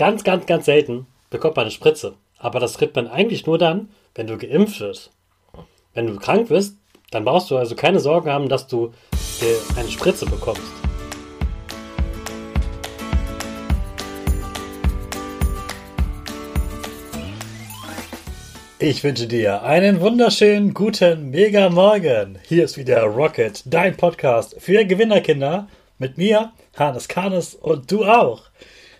Ganz, ganz, ganz selten bekommt man eine Spritze. Aber das kriegt man eigentlich nur dann, wenn du geimpft wirst. Wenn du krank bist, dann brauchst du also keine Sorge haben, dass du eine Spritze bekommst. Ich wünsche dir einen wunderschönen guten Mega Morgen. Hier ist wieder Rocket, dein Podcast für Gewinnerkinder mit mir, Hannes Karnes und du auch.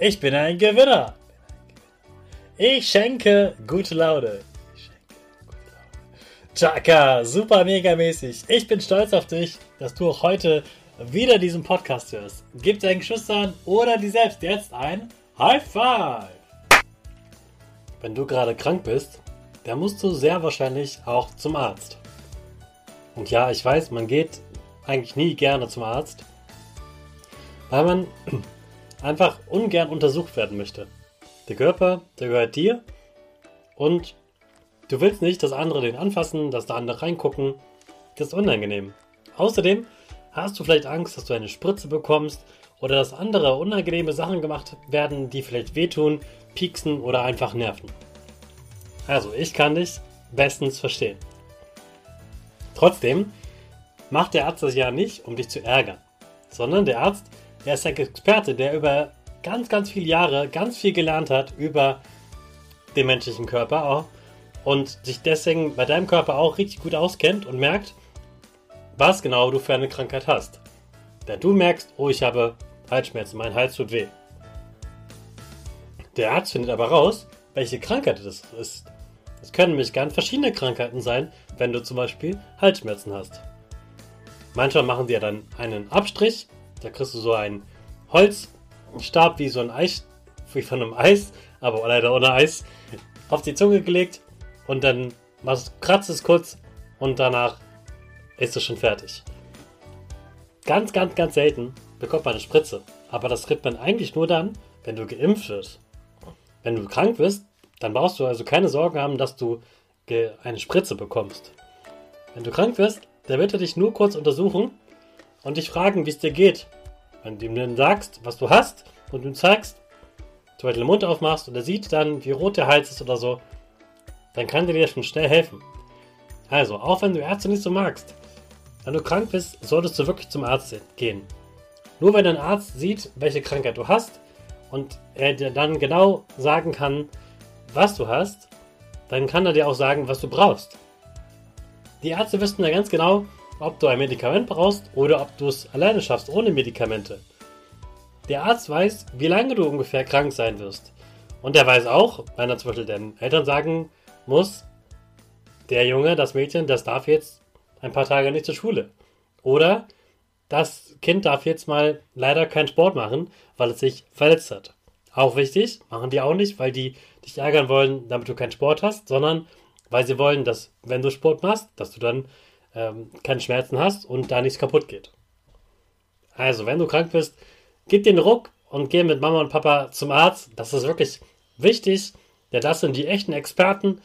Ich bin ein Gewinner. Ich schenke gute Laune. Chaka, super mega mäßig. Ich bin stolz auf dich, dass du auch heute wieder diesen Podcast hörst. Gib deinen Geschwistern oder dir selbst jetzt ein High Five. Wenn du gerade krank bist, dann musst du sehr wahrscheinlich auch zum Arzt. Und ja, ich weiß, man geht eigentlich nie gerne zum Arzt, weil man einfach ungern untersucht werden möchte. Der Körper, der gehört dir und du willst nicht, dass andere den anfassen, dass da andere reingucken. Das ist unangenehm. Außerdem hast du vielleicht Angst, dass du eine Spritze bekommst oder dass andere unangenehme Sachen gemacht werden, die vielleicht wehtun, pieksen oder einfach nerven. Also, ich kann dich bestens verstehen. Trotzdem macht der Arzt das ja nicht, um dich zu ärgern, sondern der Arzt, der ist ein Experte, der über ganz, ganz viele Jahre ganz viel gelernt hat über den menschlichen Körper auch und sich deswegen bei deinem Körper auch richtig gut auskennt und merkt, was genau du für eine Krankheit hast. Denn du merkst, oh, ich habe Halsschmerzen, mein Hals tut weh. Der Arzt findet aber raus, welche Krankheit das ist. Es können nämlich ganz verschiedene Krankheiten sein, wenn du zum Beispiel Halsschmerzen hast. Manchmal machen die ja dann einen Abstrich, da kriegst du so ein Holz, Stab wie so ein Eis, wie von einem Eis, aber leider ohne Eis, auf die Zunge gelegt und dann kratzt es kurz und danach ist es schon fertig. Ganz, ganz, ganz selten bekommt man eine Spritze, aber das kriegt man eigentlich nur dann, wenn du geimpft wirst. Wenn du krank bist, dann brauchst du also keine Sorge haben, dass du eine Spritze bekommst. Wenn du krank wirst, der wird er dich nur kurz untersuchen und dich fragen, wie es dir geht wenn du ihm dann sagst, was du hast und ihm zeigst, zum Beispiel den Mund aufmachst und er sieht dann, wie rot der Hals ist oder so, dann kann der dir schon schnell helfen. Also, auch wenn du Ärzte nicht so magst, wenn du krank bist, solltest du wirklich zum Arzt gehen. Nur wenn ein Arzt sieht, welche Krankheit du hast und er dir dann genau sagen kann, was du hast, dann kann er dir auch sagen, was du brauchst. Die Ärzte wissen ja ganz genau, ob du ein Medikament brauchst oder ob du es alleine schaffst ohne Medikamente. Der Arzt weiß, wie lange du ungefähr krank sein wirst. Und er weiß auch, wenn er zum Beispiel den Eltern sagen muss, der Junge, das Mädchen, das darf jetzt ein paar Tage nicht zur Schule. Oder das Kind darf jetzt mal leider keinen Sport machen, weil es sich verletzt hat. Auch wichtig, machen die auch nicht, weil die dich ärgern wollen, damit du keinen Sport hast, sondern weil sie wollen, dass wenn du Sport machst, dass du dann ähm, keine Schmerzen hast und da nichts kaputt geht. Also, wenn du krank bist, gib den Ruck und geh mit Mama und Papa zum Arzt. Das ist wirklich wichtig, denn das sind die echten Experten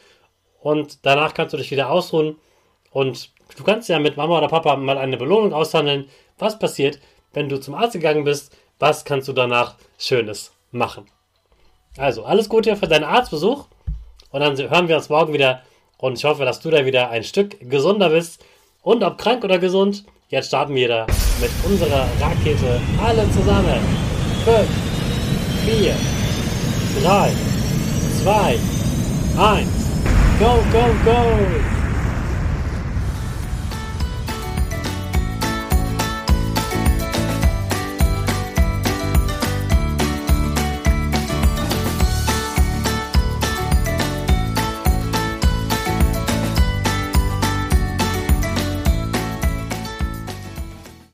und danach kannst du dich wieder ausruhen und du kannst ja mit Mama oder Papa mal eine Belohnung aushandeln. Was passiert, wenn du zum Arzt gegangen bist? Was kannst du danach Schönes machen? Also, alles Gute für deinen Arztbesuch und dann hören wir uns morgen wieder und ich hoffe, dass du da wieder ein Stück gesunder bist und ob krank oder gesund. Jetzt starten wir da mit unserer Rakete alle zusammen. 5, 4, 3, 2, 1. Go, go, go!